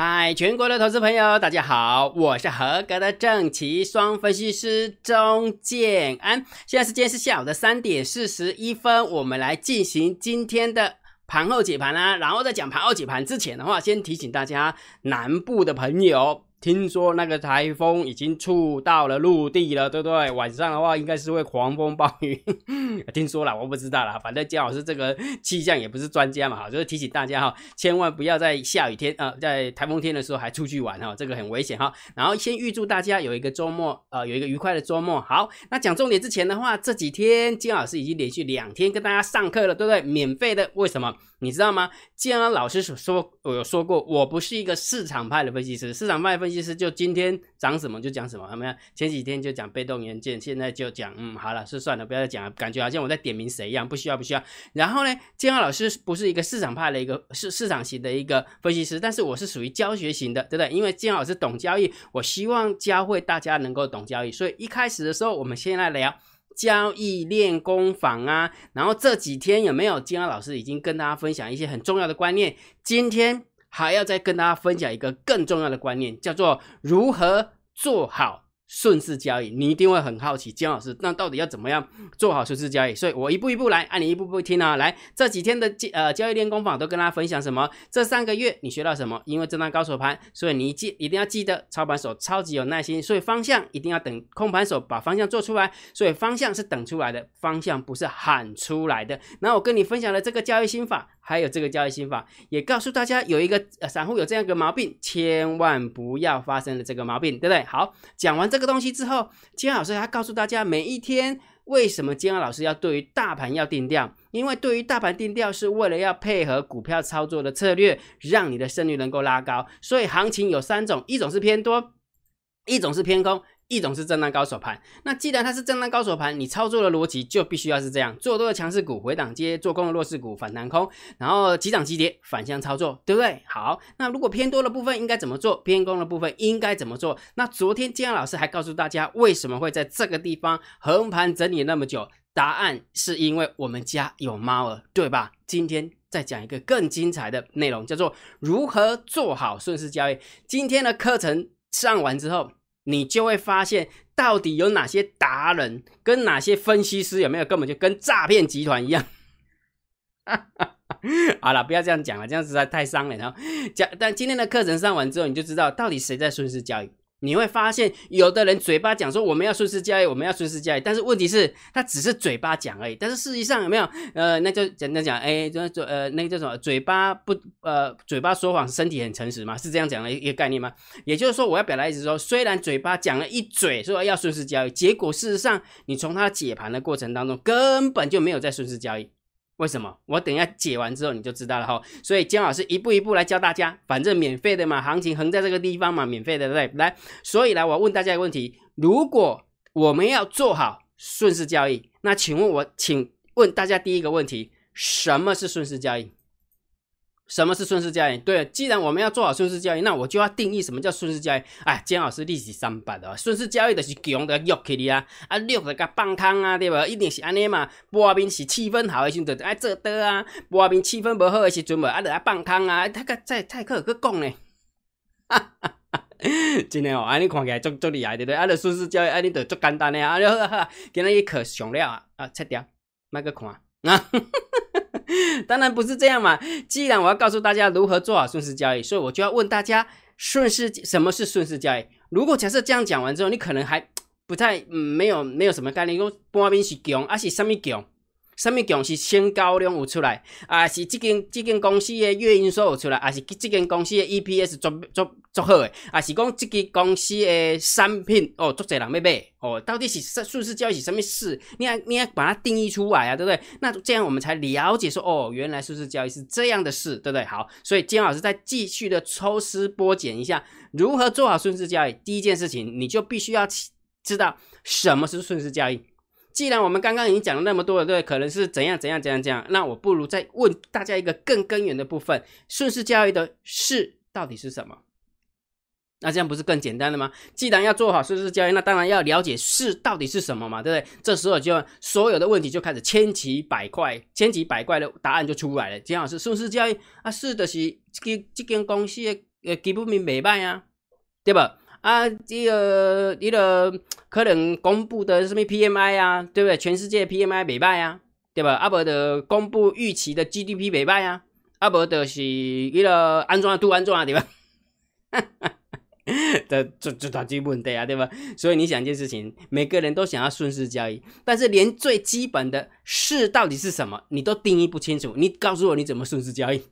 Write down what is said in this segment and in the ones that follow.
嗨，全国的投资朋友，大家好，我是合格的正奇双分析师钟建安。现在时间是下午的三点四十一分，我们来进行今天的盘后解盘啦。然后在讲盘后解盘之前的话，先提醒大家，南部的朋友。听说那个台风已经触到了陆地了，对不对？晚上的话应该是会狂风暴雨。听说了，我不知道啦。反正姜老师这个气象也不是专家嘛，哈，就是提醒大家哈，千万不要在下雨天啊，在台风天的时候还出去玩哈，这个很危险哈。然后先预祝大家有一个周末，呃，有一个愉快的周末。好，那讲重点之前的话，这几天姜老师已经连续两天跟大家上课了，对不对？免费的，为什么？你知道吗？姜老师所说，我有说过，我不是一个市场派的分析师，市场派分。分析师就今天涨什么就讲什么，有没有？前几天就讲被动元件，现在就讲，嗯，好了，是算了，不要再讲了，感觉好像我在点名谁一样，不需要，不需要。然后呢，建浩老师不是一个市场派的一个市市场型的一个分析师，但是我是属于教学型的，对不对？因为建浩老师懂交易，我希望教会大家能够懂交易，所以一开始的时候，我们先来聊交易练功坊啊。然后这几天有没有建浩老师已经跟大家分享一些很重要的观念？今天。还要再跟大家分享一个更重要的观念，叫做如何做好。顺势交易，你一定会很好奇，姜老师，那到底要怎么样做好顺势交易？所以我一步一步来，按你一步步听啊。来，这几天的呃交易练功坊都跟大家分享什么？这三个月你学到什么？因为震荡高手盘，所以你记一定要记得，操盘手超级有耐心，所以方向一定要等空盘手把方向做出来，所以方向是等出来的，方向不是喊出来的。那我跟你分享了这个交易心法，还有这个交易心法，也告诉大家有一个散户有这样一个毛病，千万不要发生的这个毛病，对不对？好，讲完这。个东西之后，金安老师还告诉大家，每一天为什么金安老师要对于大盘要定调？因为对于大盘定调是为了要配合股票操作的策略，让你的胜率能够拉高。所以行情有三种，一种是偏多，一种是偏空。一种是震荡高手盘，那既然它是震荡高手盘，你操作的逻辑就必须要是这样：做多的强势股回档接，做空的弱势股反弹空，然后急涨急跌反向操作，对不对？好，那如果偏多的部分应该怎么做？偏空的部分应该怎么做？那昨天金老师还告诉大家，为什么会在这个地方横盘整理那么久？答案是因为我们家有猫儿，对吧？今天再讲一个更精彩的内容，叫做如何做好顺势交易。今天的课程上完之后。你就会发现，到底有哪些达人跟哪些分析师有没有根本就跟诈骗集团一样？好了，不要这样讲了，这样实在太伤人了。讲，但今天的课程上完之后，你就知道到底谁在顺势交易。你会发现，有的人嘴巴讲说我们要顺势交易，我们要顺势交易，但是问题是，他只是嘴巴讲而已。但是事实上有没有？呃，那就简单讲，哎，就就呃，那个叫什么？嘴巴不呃，嘴巴说谎，身体很诚实嘛，是这样讲的一个概念吗？也就是说，我要表达意思说，虽然嘴巴讲了一嘴说要顺势交易，结果事实上，你从他解盘的过程当中，根本就没有在顺势交易。为什么？我等一下解完之后你就知道了哈。所以姜老师一步一步来教大家，反正免费的嘛，行情横在这个地方嘛，免费的对不对？来，所以来我问大家一个问题：如果我们要做好顺势交易，那请问我请问大家第一个问题：什么是顺势交易？什么是顺势交易？对，既然我们要做好顺势交易，那我就要定义什么叫顺势交易。哎，姜老师利息三百的，顺势交易就是强的约起你啊，啊，六的甲放空啊，对吧？一定是安尼嘛。波面是气氛好的时阵，爱做多啊；波面气氛不好的时阵，啊，就爱放空啊。他个在泰克去讲呢，哈哈，真的哦，安尼看起来足足厉害，对不对？啊，就顺势交易，安尼就足简单的啊，哈哈，今日一课上了啊，啊，切掉，卖个看啊。当然不是这样嘛！既然我要告诉大家如何做好顺势交易，所以我就要问大家：顺势什么是顺势交易？如果假设这样讲完之后，你可能还不太嗯没有没有什么概念，说半边是强，还是什么强？什么强是新高量有出来，啊是这间这间公司的月营收有出来，啊是这间公司的 EPS 足足足好诶，啊是讲这间公司的产品哦，足侪人要买哦，到底是顺势交易是什么事？你要你要把它定义出来啊，对不对？那这样我们才了解说哦，原来顺势交易是这样的事，对不对？好，所以金老师再继续的抽丝剥茧一下，如何做好顺势交易？第一件事情，你就必须要知道什么是顺势交易。既然我们刚刚已经讲了那么多了，对，可能是怎样怎样怎样怎样，那我不如再问大家一个更根源的部分：顺势交易的势到底是什么？那这样不是更简单了吗？既然要做好顺势交易，那当然要了解势到底是什么嘛，对不对？这时候就所有的问题就开始千奇百怪，千奇百怪的答案就出来了。姜老师，顺势交易啊，是的是这这间公司的呃基本面袂歹啊，对吧？啊，这个你个可能公布的什么 PMI 啊，对不对？全世界 PMI 袂歹啊，对吧？啊无的公布预期的 GDP 袂歹啊，啊无的是伊个安怎都安怎对吧？这这这大基本对啊，对吧？所以你想一件事情，每个人都想要顺势交易，但是连最基本的势到底是什么，你都定义不清楚。你告诉我你怎么顺势交易？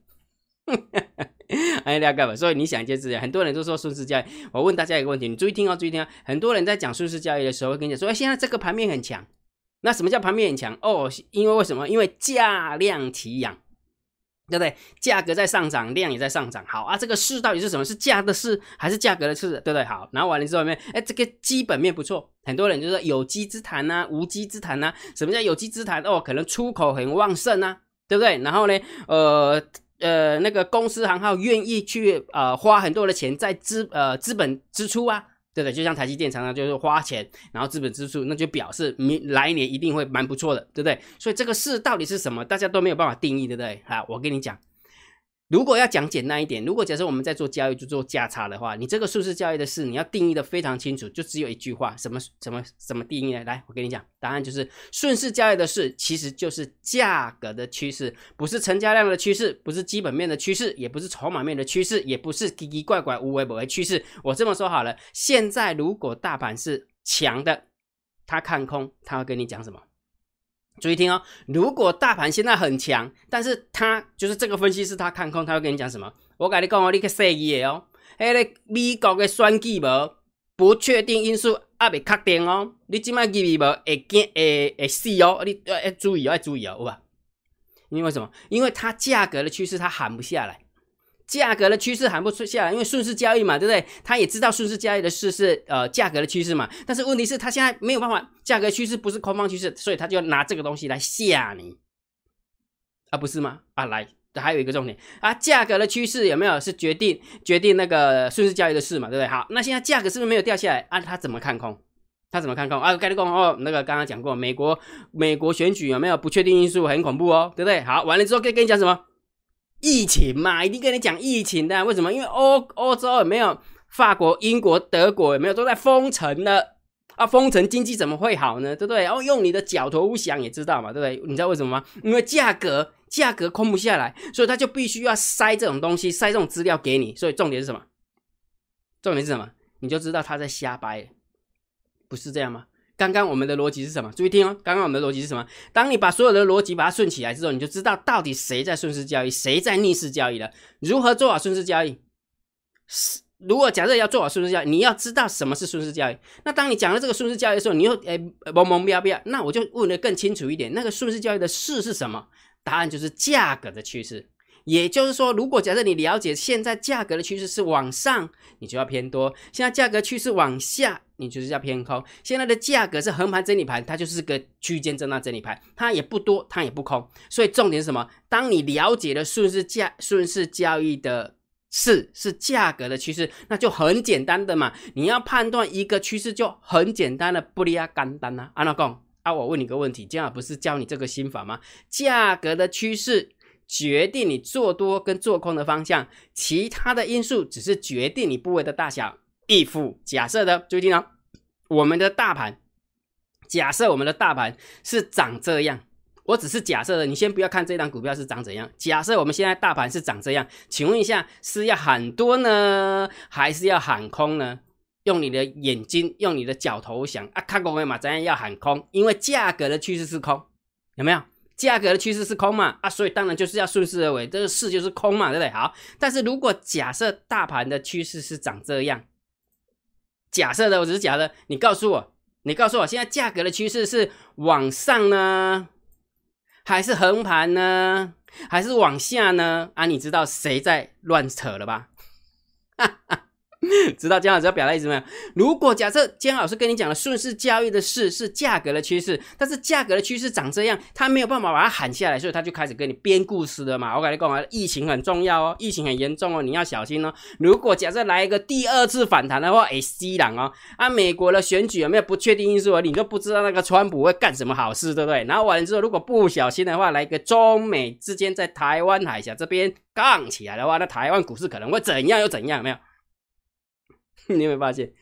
哎，了解吧？所以你想一件事情，很多人都说顺势交易。我问大家一个问题，你注意听哦，注意听哦。很多人在讲顺势交易的时候，会跟你讲说，哎，现在这个盘面很强。那什么叫盘面很强？哦，因为为什么？因为价量齐扬。对不对？价格在上涨，量也在上涨。好啊，这个势到底是什么？是价的势还是价格的势？对不对？好，然后完了之后面，哎，这个基本面不错。很多人就说有机之谈呐，无机之谈呐。什么叫有机之谈？哦，可能出口很旺盛呐，对不对？然后呢，呃呃，那个公司行号愿意去呃花很多的钱在资呃资本支出啊。对的，就像台积电常常就是花钱，然后资本支出，那就表示明来年一定会蛮不错的，对不对？所以这个事到底是什么，大家都没有办法定义，对不对？好，我跟你讲。如果要讲简单一点，如果假设我们在做交易就做价差的话，你这个数字交易的事你要定义的非常清楚，就只有一句话，什么什么什么定义呢？来，我跟你讲，答案就是顺势交易的事其实就是价格的趋势，不是成交量的趋势，不是基本面的趋势，也不是筹码面的趋势，也不是奇奇怪怪无为不为趋势。我这么说好了，现在如果大盘是强的，他看空，他会跟你讲什么？注意听哦，如果大盘现在很强，但是他就是这个分析师他看空，他会跟你讲什么？我跟你讲哦，你去细意哦，迄个美国的选举无不确定因素还未确定哦，你即摆入去无会惊会会死哦，你要要注意哦，要注意哦，有吧？因为什么？因为它价格的趋势它喊不下来。价格的趋势喊不出下来，因为顺势交易嘛，对不对？他也知道顺势交易的事是呃价格的趋势嘛，但是问题是，他现在没有办法，价格趋势不是空方趋势，所以他就拿这个东西来吓你，啊，不是吗？啊，来，还有一个重点啊，价格的趋势有没有是决定决定那个顺势交易的事嘛，对不对？好，那现在价格是不是没有掉下来啊？他怎么看空？他怎么看空啊？跟你讲哦，那个刚刚讲过，美国美国选举有没有不确定因素很恐怖哦，对不对？好，完了之后跟跟你讲什么？疫情嘛，一定跟你讲疫情的。为什么？因为欧欧洲有没有？法国、英国、德国有没有都在封城呢？啊，封城经济怎么会好呢？对不对？然后用你的脚头想也知道嘛，对不对？你知道为什么吗？因为价格价格空不下来，所以他就必须要塞这种东西，塞这种资料给你。所以重点是什么？重点是什么？你就知道他在瞎掰，不是这样吗？刚刚我们的逻辑是什么？注意听哦。刚刚我们的逻辑是什么？当你把所有的逻辑把它顺起来之后，你就知道到底谁在顺势交易，谁在逆势交易了。如何做好顺势交易？是如果假设要做好顺势交易，你要知道什么是顺势交易。那当你讲了这个顺势交易的时候，你又诶懵懵逼逼，那我就问的更清楚一点，那个顺势交易的势是什么？答案就是价格的趋势。也就是说，如果假设你了解现在价格的趋势是往上，你就要偏多；现在价格趋势往下，你就是要偏空。现在的价格是横盘整理盘，它就是个区间震荡整理盘，它也不多，它也不空。所以重点是什么？当你了解了顺势价、顺势交易的是是价格的趋势，那就很简单的嘛。你要判断一个趋势，就很简单的不离啊干单呐。安老公啊，我问你个问题，今晚不是教你这个心法吗？价格的趋势。决定你做多跟做空的方向，其他的因素只是决定你部位的大小。if 假设的，注意听哦，我们的大盘，假设我们的大盘是长这样，我只是假设的，你先不要看这张股票是长怎样。假设我们现在大盘是长这样，请问一下，是要喊多呢，还是要喊空呢？用你的眼睛，用你的脚头想啊，看过没嘛？怎样要喊空？因为价格的趋势是空，有没有？价格的趋势是空嘛？啊，所以当然就是要顺势而为，这个势就是空嘛，对不对？好，但是如果假设大盘的趋势是长这样，假设的我只是假的，你告诉我，你告诉我，现在价格的趋势是往上呢，还是横盘呢，还是往下呢？啊，你知道谁在乱扯了吧？哈 哈 知道姜老师要表达意思没有？如果假设姜老师跟你讲的顺势交易的事是价格的趋势，但是价格的趋势长这样，他没有办法把它喊下来，所以他就开始跟你编故事了嘛。我跟你讲啊，疫情很重要哦，疫情很严重哦，你要小心哦。如果假设来一个第二次反弹的话，哎，西朗哦，啊，美国的选举有没有不确定因素啊？你都不知道那个川普会干什么好事，对不对？然后完了之后，如果不小心的话，来一个中美之间在台湾海峡这边杠起来的话，那台湾股市可能会怎样又怎样？没有？你有没有发现，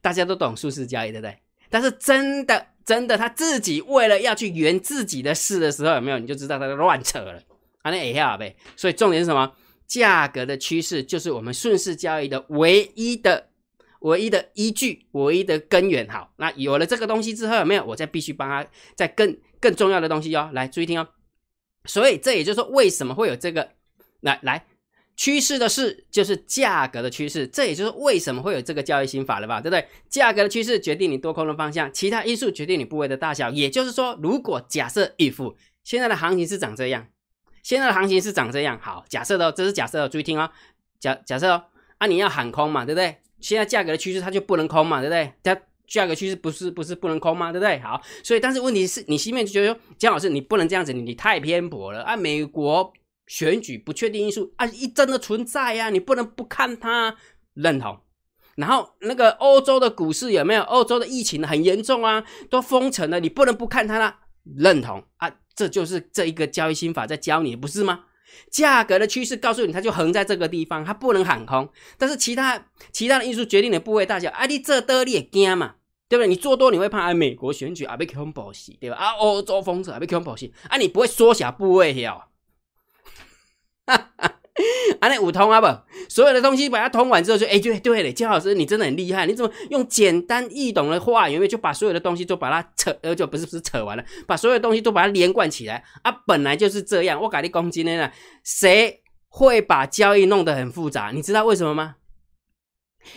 大家都懂数字交易，对不对？但是真的，真的，他自己为了要去圆自己的事的时候，有没有？你就知道他在乱扯了。啊，那也好呗。所以重点是什么？价格的趋势就是我们顺势交易的唯一的、唯一的依据、唯一的根源。好，那有了这个东西之后，有没有？我再必须帮他再更更重要的东西哦。来，注意听哦。所以这也就是说，为什么会有这个？来来。趋势的势就是价格的趋势，这也就是为什么会有这个交易心法了吧，对不对？价格的趋势决定你多空的方向，其他因素决定你部位的大小。也就是说，如果假设 if 现在的行情是长这样，现在的行情是长这样，好，假设的这是假设的，注意听哦，假假设哦，啊你要喊空嘛，对不对？现在价格的趋势它就不能空嘛，对不对？它价格趋势不是不是不能空吗？对不对？好，所以但是问题是你心面就觉得说，姜老师你不能这样子，你你太偏颇了啊，美国。选举不确定因素啊，一真的存在呀，你不能不看它，认同。然后那个欧洲的股市有没有？欧洲的疫情很严重啊，都封城了，你不能不看它啦，认同啊。这就是这一个交易心法在教你，不是吗？价格的趋势告诉你，它就横在这个地方，它不能喊空。但是其他其他的因素决定的部位大小，啊，你这得你也惊嘛，对不对？你做多你会怕啊，美国选举啊被恐怖死，对吧？啊，欧洲封城啊被恐怖死，啊，你不会缩小部位哟。啊，那五通啊不，所有的东西把它通完之后，就哎，对对嘞，姜老师你真的很厉害，你怎么用简单易懂的话，有没有就把所有的东西都把它扯，呃，就不是不是扯完了，把所有的东西都把它连贯起来啊，本来就是这样，我改你公斤呢，谁会把交易弄得很复杂？你知道为什么吗？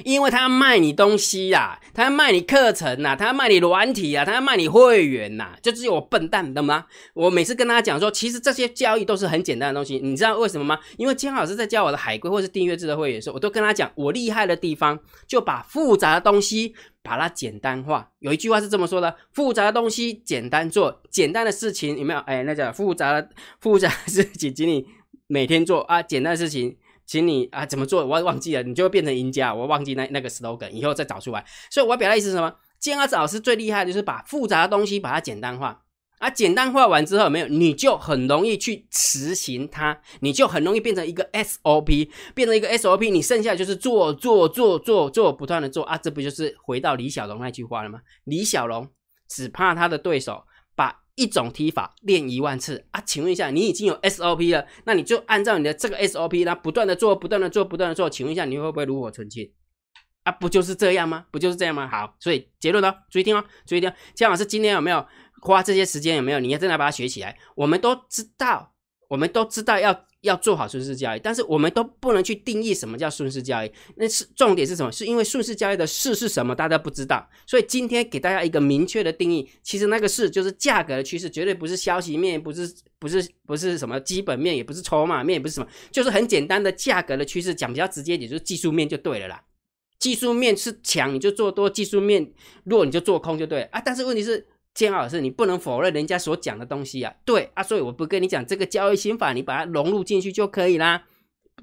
因为他要卖你东西呀，他要卖你课程呐，他要卖你软体啊，他要卖你会员呐，就只有我笨蛋懂吗？我每次跟大家讲说，其实这些交易都是很简单的东西，你知道为什么吗？因为金老师在教我的海归或是订阅制的会员时候，我都跟他讲，我厉害的地方就把复杂的东西把它简单化。有一句话是这么说的：复杂的东西简单做，简单的事情有没有？哎，那叫复杂的复杂的事情，请你每天做啊，简单的事情。请你啊，怎么做？我忘记了，你就会变成赢家。我忘记那那个 slogan，以后再找出来。所以我表达意思是什么？建二子老师最厉害就是把复杂的东西把它简单化啊，简单化完之后没有，你就很容易去执行它，你就很容易变成一个 SOP，变成一个 SOP，你剩下就是做做做做做，不断的做啊，这不就是回到李小龙那句话了吗？李小龙只怕他的对手。一种踢法练一万次啊？请问一下，你已经有 SOP 了，那你就按照你的这个 SOP，然后不断的做，不断的做，不断的做。请问一下，你会不会炉火纯青啊？不就是这样吗？不就是这样吗？好，所以结论呢，注意听哦，注意听。姜老师今天有没有花这些时间？有没有？你要真的把它学起来。我们都知道，我们都知道要。要做好顺势交易，但是我们都不能去定义什么叫顺势交易。那是重点是什么？是因为顺势交易的势是什么，大家不知道。所以今天给大家一个明确的定义，其实那个势就是价格的趋势，绝对不是消息面，不是不是不是什么基本面，也不是筹码面，也不是什么，就是很简单的价格的趋势。讲比较直接点，就是技术面就对了啦。技术面是强你就做多，技术面弱你就做空就对啊。但是问题是。建老师，你不能否认人家所讲的东西啊，对啊，所以我不跟你讲这个交易心法，你把它融入进去就可以啦，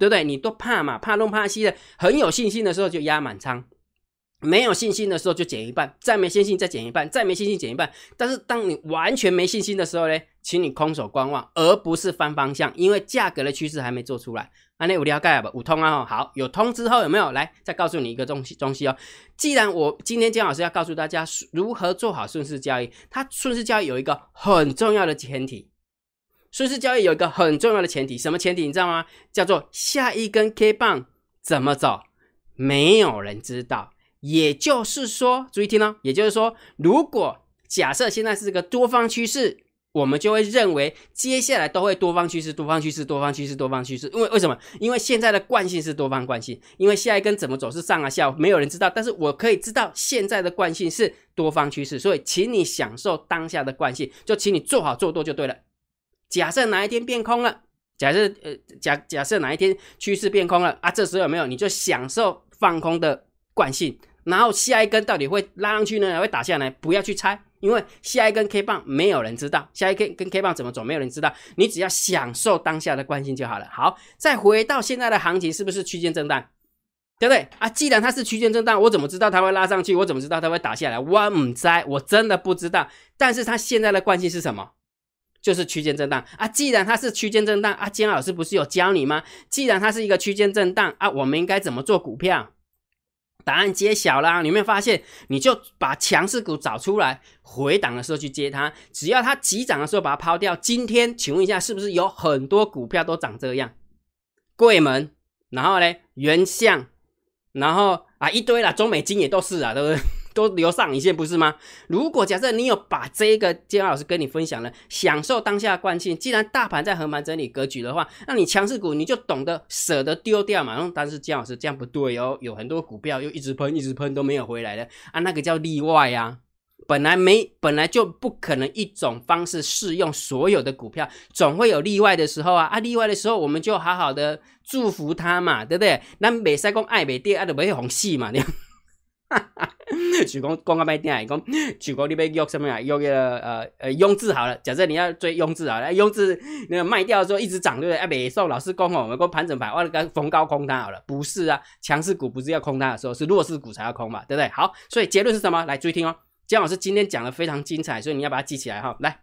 对不对？你都怕嘛，怕东怕西的，很有信心的时候就压满仓，没有信心的时候就减一半，再没信心再减一半，再没信心减一半。但是当你完全没信心的时候呢，请你空手观望，而不是翻方向，因为价格的趋势还没做出来。啊，那五条盖不？五通啊，好，有通之后有没有来再告诉你一个东西东西哦？既然我今天姜老师要告诉大家如何做好顺势交易，它顺势交易有一个很重要的前提，顺势交易有一个很重要的前提，什么前提你知道吗？叫做下一根 K 棒怎么走，没有人知道。也就是说，注意听哦，也就是说，如果假设现在是个多方趋势。我们就会认为接下来都会多方趋势，多方趋势，多方趋势，多方趋势。因为为什么？因为现在的惯性是多方惯性。因为下一根怎么走是上啊下，没有人知道。但是我可以知道现在的惯性是多方趋势，所以请你享受当下的惯性，就请你做好做多就对了。假设哪一天变空了，假设呃假假设哪一天趋势变空了啊，这时候有没有你就享受放空的惯性，然后下一根到底会拉上去呢，还会打下来？不要去猜，因为下一根 K 棒没有人知道，下一根跟 K 棒怎么走，没有人知道。你只要享受当下的惯性就好了。好，再回到现在的行情，是不是区间震荡？对不对啊？既然它是区间震荡，我怎么知道它会拉上去？我怎么知道它会打下来？我唔知，我真的不知道。但是它现在的惯性是什么？就是区间震荡啊！既然它是区间震荡啊，姜老师不是有教你吗？既然它是一个区间震荡啊，我们应该怎么做股票？答案揭晓啦！你有没有发现？你就把强势股找出来，回档的时候去接它，只要它急涨的时候把它抛掉。今天请问一下，是不是有很多股票都长这样？柜门，然后呢，原相，然后啊一堆啦，中美金也都是啊，对不对？都留上一线不是吗？如果假设你有把这个建老师跟你分享了，享受当下惯性，既然大盘在横盘整理格局的话，那你强势股你就懂得舍得丢掉嘛。但是建老师这样不对哦，有很多股票又一直喷一直喷都没有回来的啊，那个叫例外呀。本来没本来就不可能一种方式适用所有的股票，总会有例外的时候啊啊！例外的时候我们就好好的祝福他嘛，对不对？那美赛公爱美跌爱的没红戏嘛，就讲讲个卖点来讲，举公你要约什么呀？约个呃呃雍字好了。假设你要追雍字啊，雍字那个卖掉的时候一直涨，对不对？哎，别送老师讲哦，我们讲盘整盘，我那个逢高空它好了。不是啊，强势股不是要空它的时候，是弱势股才要空嘛，对不对？好，所以结论是什么？来注意听哦。姜老师今天讲的非常精彩，所以你要把它记起来哈。来，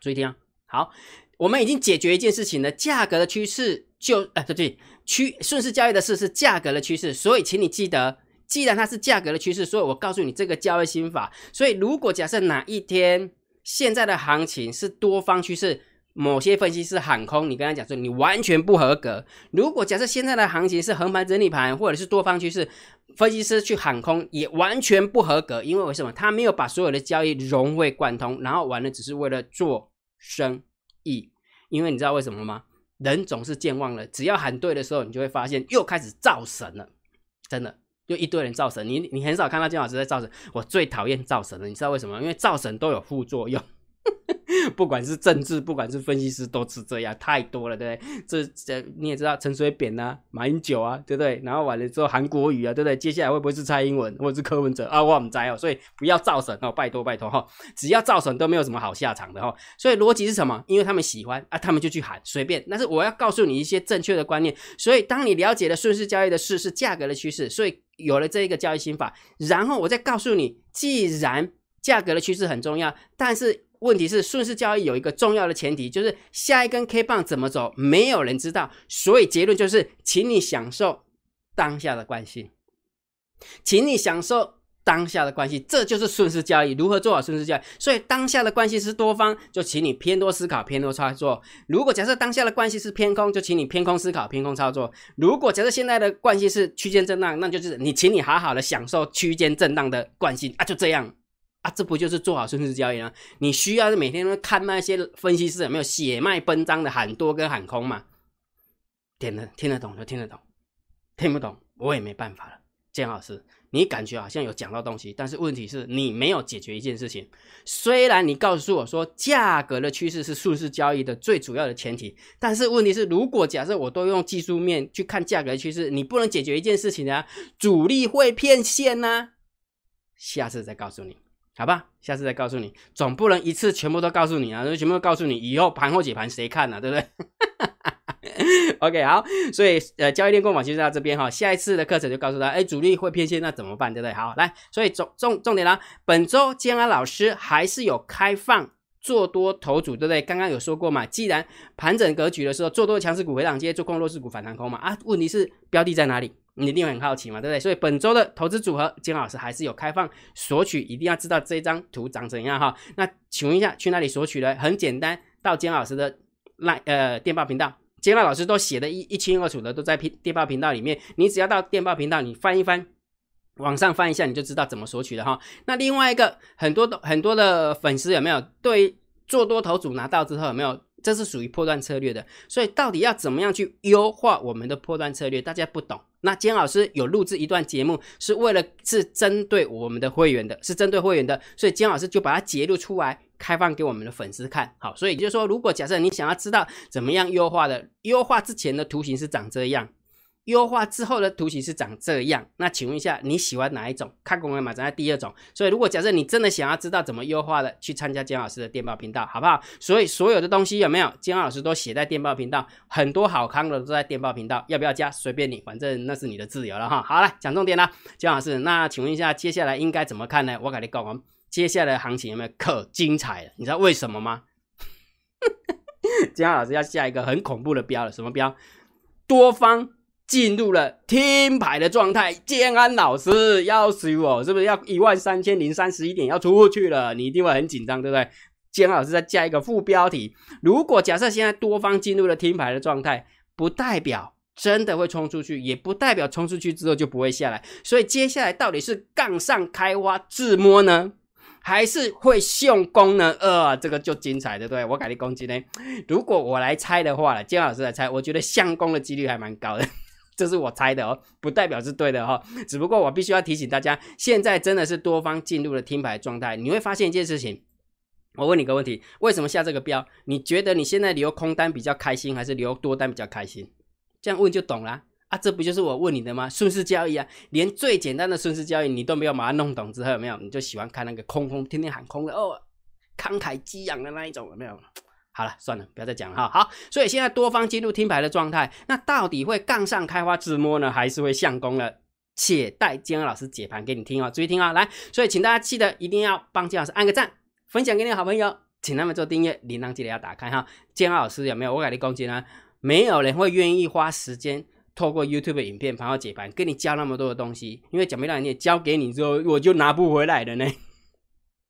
注意听啊。好，我们已经解决一件事情了，价格的趋势就哎对对，趋顺势交易的事是价格的趋势，所以请你记得。既然它是价格的趋势，所以我告诉你这个交易心法。所以如果假设哪一天现在的行情是多方趋势，某些分析师喊空，你跟他讲说你完全不合格。如果假设现在的行情是横盘整理盘，或者是多方趋势，分析师去喊空也完全不合格，因为为什么？他没有把所有的交易融会贯通，然后完了只是为了做生意。因为你知道为什么吗？人总是健忘了，只要喊对的时候，你就会发现又开始造神了，真的。就一堆人造神，你你很少看到金老师在造神。我最讨厌造神了，你知道为什么？因为造神都有副作用。不管是政治，不管是分析师，都是这样，太多了，对不对？这这你也知道，陈水扁啊，马英九啊，对不对？然后完了之后，韩国瑜啊，对不对？接下来会不会是蔡英文，或者是柯文哲啊？我唔知哦，所以不要造神哦，拜托拜托哈！只要造神都没有什么好下场的哈。所以逻辑是什么？因为他们喜欢啊，他们就去喊随便。但是我要告诉你一些正确的观念。所以当你了解了顺势交易的事是价格的趋势，所以有了这一个交易心法，然后我再告诉你，既然价格的趋势很重要，但是。问题是顺势交易有一个重要的前提，就是下一根 K 棒怎么走，没有人知道。所以结论就是，请你享受当下的关系，请你享受当下的关系，这就是顺势交易。如何做好顺势交易？所以当下的关系是多方，就请你偏多思考，偏多操作。如果假设当下的关系是偏空，就请你偏空思考，偏空操作。如果假设现在的关系是区间震荡，那就是你，请你好好的享受区间震荡的惯性啊，就这样。啊，这不就是做好顺势交易吗？你需要每天都看那些分析师有没有血脉奔张的喊多跟喊空嘛？听得听得懂就听得懂，听不懂我也没办法了。姜老师，你感觉好像有讲到东西，但是问题是你没有解决一件事情。虽然你告诉我说价格的趋势是顺势交易的最主要的前提，但是问题是，如果假设我都用技术面去看价格的趋势，你不能解决一件事情啊，主力会骗线呢。下次再告诉你。好吧，下次再告诉你，总不能一次全部都告诉你啊！全部都告诉你，以后盘后解盘谁看呢？对不对 OK，好，所以呃，交易链过网其实到这边哈，下一次的课程就告诉他，哎，主力会偏线，那怎么办？对不对？好，来，所以重重重点啦，本周建安老师还是有开放做多头组，对不对？刚刚有说过嘛，既然盘整格局的时候，做多强势股回档接，做空弱势股反弹空嘛，啊，问题是标的在哪里？你一定很好奇嘛，对不对？所以本周的投资组合，金老师还是有开放索取，一定要知道这张图长怎样哈。那请问一下，去哪里索取呢？很简单，到金老师的那呃电报频道，金老师都写的一一清二楚的，都在频电报频道里面。你只要到电报频道，你翻一翻，往上翻一下，你就知道怎么索取了哈。那另外一个很多的很多的粉丝有没有对做多头组拿到之后有没有？这是属于破断策略的，所以到底要怎么样去优化我们的破断策略？大家不懂。那姜老师有录制一段节目，是为了是针对我们的会员的，是针对会员的，所以姜老师就把它截录出来，开放给我们的粉丝看。好，所以就是说，如果假设你想要知道怎么样优化的，优化之前的图形是长这样，优化之后的图形是长这样。那请问一下，你喜欢哪一种？看公文嘛，咱在第二种。所以如果假设你真的想要知道怎么优化的，去参加姜老师的电报频道，好不好？所以所有的东西有没有姜老师都写在电报频道，很多好康的都在电报频道，要不要加随便你，反正那是你的自由了哈。好了讲重点啦，姜老师，那请问一下，接下来应该怎么看呢？我跟你讲完，接下来的行情有没有可精彩了？你知道为什么吗？姜老师要下一个很恐怖的标了，什么标？多方。进入了听牌的状态，建安老师要死我，是不是要一万三千零三十一点要出去了？你一定会很紧张，对不对？建安老师再加一个副标题：如果假设现在多方进入了听牌的状态，不代表真的会冲出去，也不代表冲出去之后就不会下来。所以接下来到底是杠上开花自摸呢，还是会秀功呢？呃，这个就精彩，对不对？我改你攻击呢？如果我来猜的话，建安老师来猜，我觉得相攻的几率还蛮高的。这是我猜的哦，不代表是对的哈。只不过我必须要提醒大家，现在真的是多方进入了听牌状态。你会发现一件事情，我问你个问题：为什么下这个标？你觉得你现在留空单比较开心，还是留多单比较开心？这样问就懂了啊！这不就是我问你的吗？顺势交易啊，连最简单的顺势交易你都没有把它弄懂之后，有没有？你就喜欢看那个空空天天喊空的哦，慷慨激昂的那一种，有没有？好了，算了，不要再讲了哈。好，所以现在多方进入听牌的状态，那到底会杠上开花自摸呢，还是会相公了？且待姜老师解盘给你听哦，注意听啊！来，所以请大家记得一定要帮姜老师按个赞，分享给你的好朋友，请他们做订阅，铃铛记得要打开哈。姜老师有没有？我给你攻击呢？没有人会愿意花时间透过 YouTube 影片盘后解盘，跟你教那么多的东西，因为讲没让你也教给你之后，我就拿不回来了呢。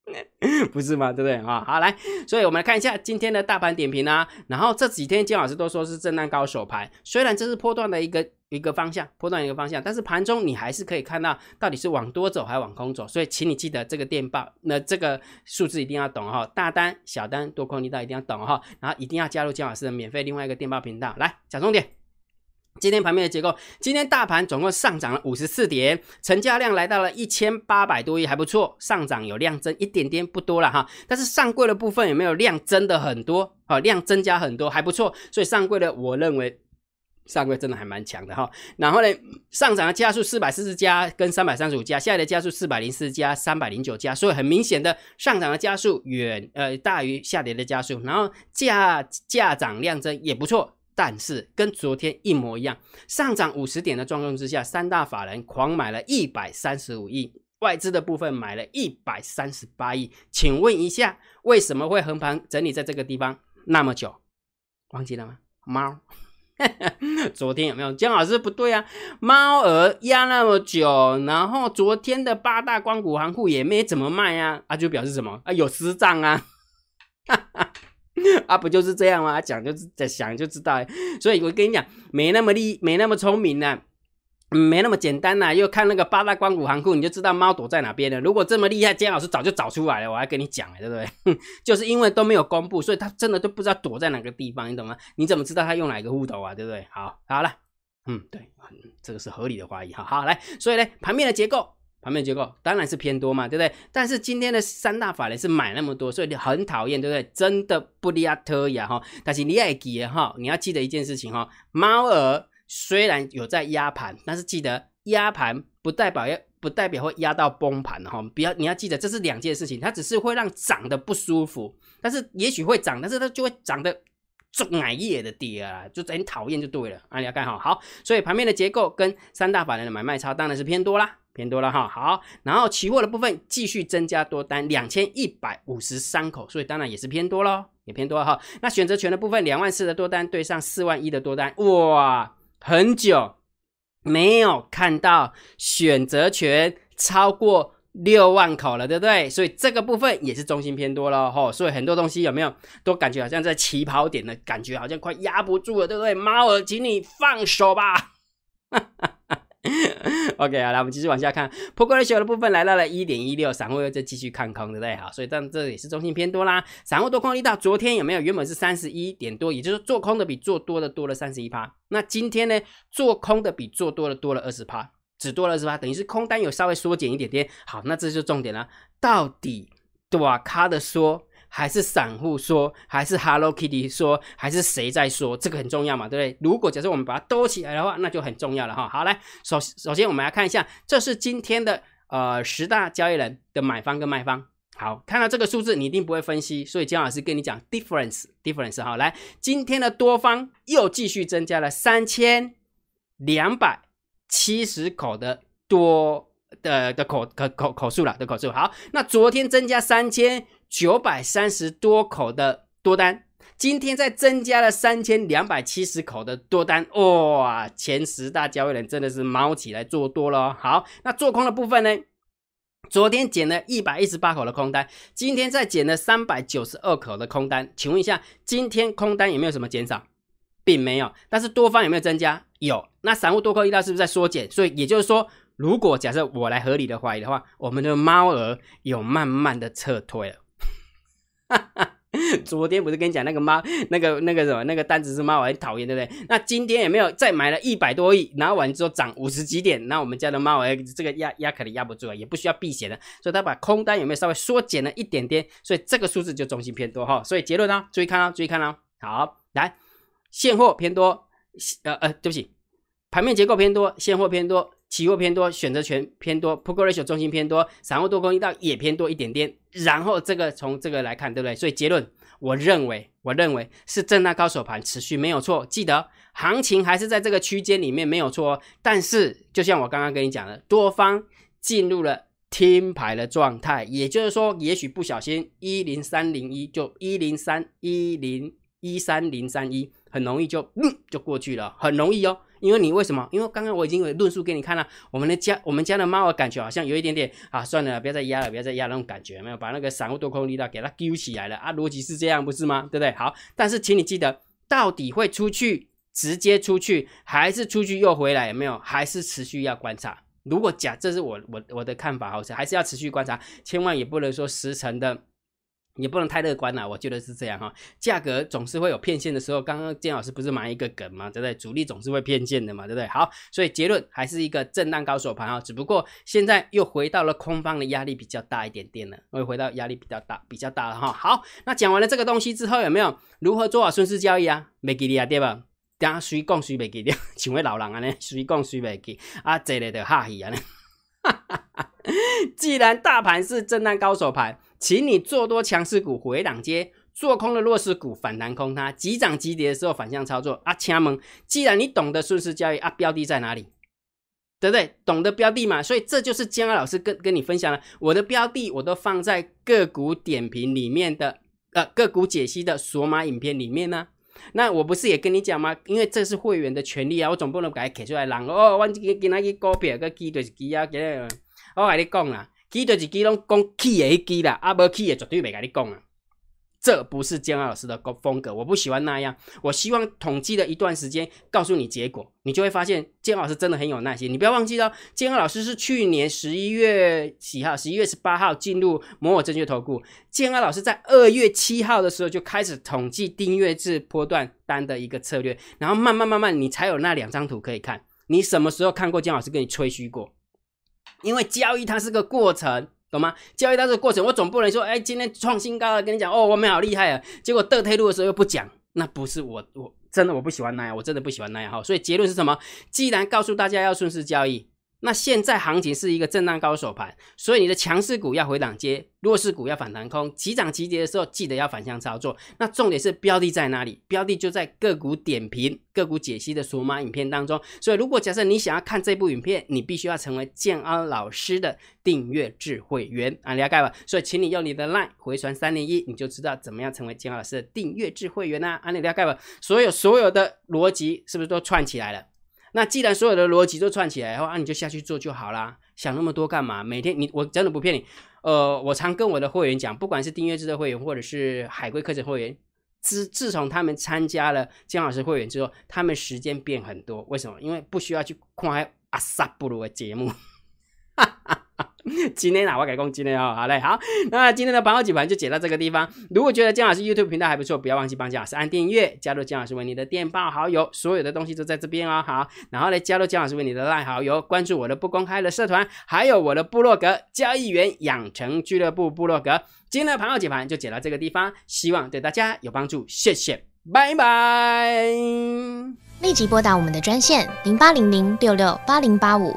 不是吗？对不对啊？好来，所以我们来看一下今天的大盘点评啊。然后这几天金老师都说是震荡高手盘，虽然这是波段的一个一个方向，波段一个方向，但是盘中你还是可以看到到底是往多走还是往空走。所以请你记得这个电报，那这个数字一定要懂哈，大单、小单、多空力道一定要懂哈。然后一定要加入金老师的免费另外一个电报频道，来讲重点。今天盘面的结构，今天大盘总共上涨了五十四点，成交量来到了一千八百多亿，还不错，上涨有量增一点点，不多了哈。但是上柜的部分有没有量增的很多？啊，量增加很多，还不错。所以上柜的，我认为上柜真的还蛮强的哈。然后呢，上涨的加速四百四十加跟三百三十五加，下跌的加速四百零四加、三百零九加，所以很明显的上涨的加速远呃大于下跌的加速，然后价价涨量增也不错。但是跟昨天一模一样，上涨五十点的状况之下，三大法人狂买了一百三十五亿，外资的部分买了一百三十八亿。请问一下，为什么会横盘整理在这个地方那么久？忘记了吗？猫，昨天有没有姜老师不对啊？猫儿压那么久，然后昨天的八大光谷行库也没怎么卖啊，啊就表示什么啊？有私账啊？啊，不就是这样吗？讲就是在想就知道，所以我跟你讲，没那么厉，没那么聪明呢，没那么简单呐。又看那个八大光谷行库，你就知道猫躲在哪边了。如果这么厉害，姜老师早就找出来了，我还跟你讲对不对？就是因为都没有公布，所以他真的都不知道躲在哪个地方，你懂吗？你怎么知道他用哪个户头啊？对不对？好，好了，嗯，对，这个是合理的怀疑哈。好，来，所以呢，盘面的结构。盘面结构当然是偏多嘛，对不对？但是今天的三大法人是买那么多，所以你很讨厌，对不对？真的不利亚特呀哈！但是你要记得哈，你要记得一件事情哈，猫儿虽然有在压盘，但是记得压盘不代表要不代表会压到崩盘哈，不要你要记得这是两件事情，它只是会让涨得不舒服，但是也许会涨，但是它就会涨得重矮叶的跌啊，就很讨厌就对了啊！你要看好，好，所以盘面的结构跟三大法人的买卖差当然是偏多啦。偏多了哈，好，然后期货的部分继续增加多单两千一百五十三口，所以当然也是偏多喽，也偏多哈。那选择权的部分两万四的多单对上四万一的多单，哇，很久没有看到选择权超过六万口了，对不对？所以这个部分也是中心偏多了哈。所以很多东西有没有都感觉好像在起跑点的感觉，好像快压不住了，对不对？猫儿，请你放手吧。OK 好，来我们继续往下看，破关的小的部分来到了一点一六，散户又在继续看空，对不对？好，所以但这也是中性偏多啦。散户多空力道，昨天有没有？原本是三十一点多，也就是做空的比做多的多了三十一趴。那今天呢，做空的比做多的多了二十趴，只多了二十趴，等于是空单有稍微缩减一点点。好，那这就重点了，到底多卡的说还是散户说，还是 Hello Kitty 说，还是谁在说？这个很重要嘛，对不对？如果假设我们把它兜起来的话，那就很重要了哈。好，来首首先我们来看一下，这是今天的呃十大交易人的买方跟卖方。好，看到这个数字，你一定不会分析，所以姜老师跟你讲 difference difference 哈。来，今天的多方又继续增加了三千两百七十口的多的的口口口口数了的口数。好，那昨天增加三千九百三十多口的多单，今天再增加了三千两百七十口的多单，哇！前十大交易人真的是猫起来做多了。好，那做空的部分呢？昨天减了一百一十八口的空单，今天再减了三百九十二口的空单。请问一下，今天空单有没有什么减少？并没有。但是多方有没有增加？有。那散户多空力道是不是在缩减？所以也就是说，如果假设我来合理的怀疑的话，我们的猫儿有慢慢的撤退了。昨天不是跟你讲那个猫，那个那个什么，那个单子是猫，很讨厌，对不对？那今天也没有再买了一百多亿，拿完之后涨五十几点，那我们家的猫儿这个压压肯定压不住了，也不需要避险了，所以他把空单有没有稍微缩减了一点点？所以这个数字就中心偏多哈。所以结论呢，注意看啊，注意看啊。好，来，现货偏多，呃呃，对不起，盘面结构偏多，现货偏多。期货偏多，选择权偏多，Put Ratio 中心偏多，散户多空一道也偏多一点点。然后这个从这个来看，对不对？所以结论，我认为，我认为是震荡高手盘持续没有错。记得行情还是在这个区间里面没有错。但是就像我刚刚跟你讲的，多方进入了听牌的状态，也就是说，也许不小心一零三零一就一零三一零一三零三一，很容易就嗯就过去了，很容易哦。因为你为什么？因为刚刚我已经有论述给你看了，我们的家我们家的猫儿感觉好像有一点点啊，算了，不要再压了，不要再压那种感觉，没有把那个散户多空力道给它揪起来了啊，逻辑是这样不是吗？对不对？好，但是请你记得，到底会出去直接出去，还是出去又回来？有没有？还是持续要观察？如果假，这是我我我的看法，好像还是要持续观察，千万也不能说十成的。也不能太乐观了，我觉得是这样哈。价格总是会有骗线的时候。刚刚建老师不是埋一个梗嘛？对不对？主力总是会骗线的嘛，对不对？好，所以结论还是一个震荡高手盘啊。只不过现在又回到了空方的压力比较大一点点了，又回到压力比较大、比较大了哈。好，那讲完了这个东西之后，有没有如何做好顺势交易啊？没给你啊，对吧？等下谁讲谁没给你？请问老人啊呢？谁讲谁没给？啊，这里的哈气啊呢？既然大盘是震荡高手盘。请你做多强势股回档接，做空的弱势股反弹空它，急涨急跌的时候反向操作啊！亲们，既然你懂得顺势交易啊，标的在哪里？对不对？懂得标的嘛，所以这就是江老师跟跟你分享了我的标的，我都放在个股点评里面的呃个股解析的索马影片里面呢。那我不是也跟你讲吗？因为这是会员的权利啊，我总不能给他给出来让哦，我今今那个股票个基就是基啊，我跟你讲啦。基就是基拢讲起的基啦，啊无起的绝对袂甲你讲啊。这不是姜老师的风格，我不喜欢那样。我希望统计了一段时间，告诉你结果，你就会发现姜老师真的很有耐心。你不要忘记哦，姜老师是去年十一月几号？十一月十八号进入摩尔证券投顾。姜老师在二月七号的时候就开始统计订阅制波段单的一个策略，然后慢慢慢慢，你才有那两张图可以看。你什么时候看过姜老师跟你吹嘘过？因为交易它是个过程，懂吗？交易它是个过程，我总不能说，哎，今天创新高了，跟你讲，哦，我们好厉害啊！结果得推路的时候又不讲，那不是我，我真的我不喜欢那样，我真的不喜欢那样哈。所以结论是什么？既然告诉大家要顺势交易。那现在行情是一个震荡高手盘，所以你的强势股要回档接，弱势股要反弹空，急涨急跌的时候记得要反向操作。那重点是标的在哪里？标的就在个股点评、个股解析的数码影片当中。所以如果假设你想要看这部影片，你必须要成为建安老师的订阅制会员啊，了解吧？所以请你用你的 LINE 回传三零一，你就知道怎么样成为建安老师的订阅制会员呐，啊，你了解吧？所有所有的逻辑是不是都串起来了？那既然所有的逻辑都串起来的话，那你就下去做就好啦。想那么多干嘛？每天你我真的不骗你，呃，我常跟我的会员讲，不管是订阅制的会员或者是海归课程会员，自自从他们参加了江老师会员之后，他们时间变很多。为什么？因为不需要去看阿萨布鲁的节目。今天哪我改工今天哦，好嘞，好，那今天的盘后解盘就解到这个地方。如果觉得姜老师 YouTube 频道还不错，不要忘记帮姜老师按订阅，加入姜老师为你的电报好友，所有的东西都在这边哦。好，然后呢，加入姜老师为你的赖好友，关注我的不公开的社团，还有我的部落格交易员养成俱乐部部落格。今天的盘后解盘就解到这个地方，希望对大家有帮助，谢谢，拜拜。立即拨打我们的专线零八零零六六八零八五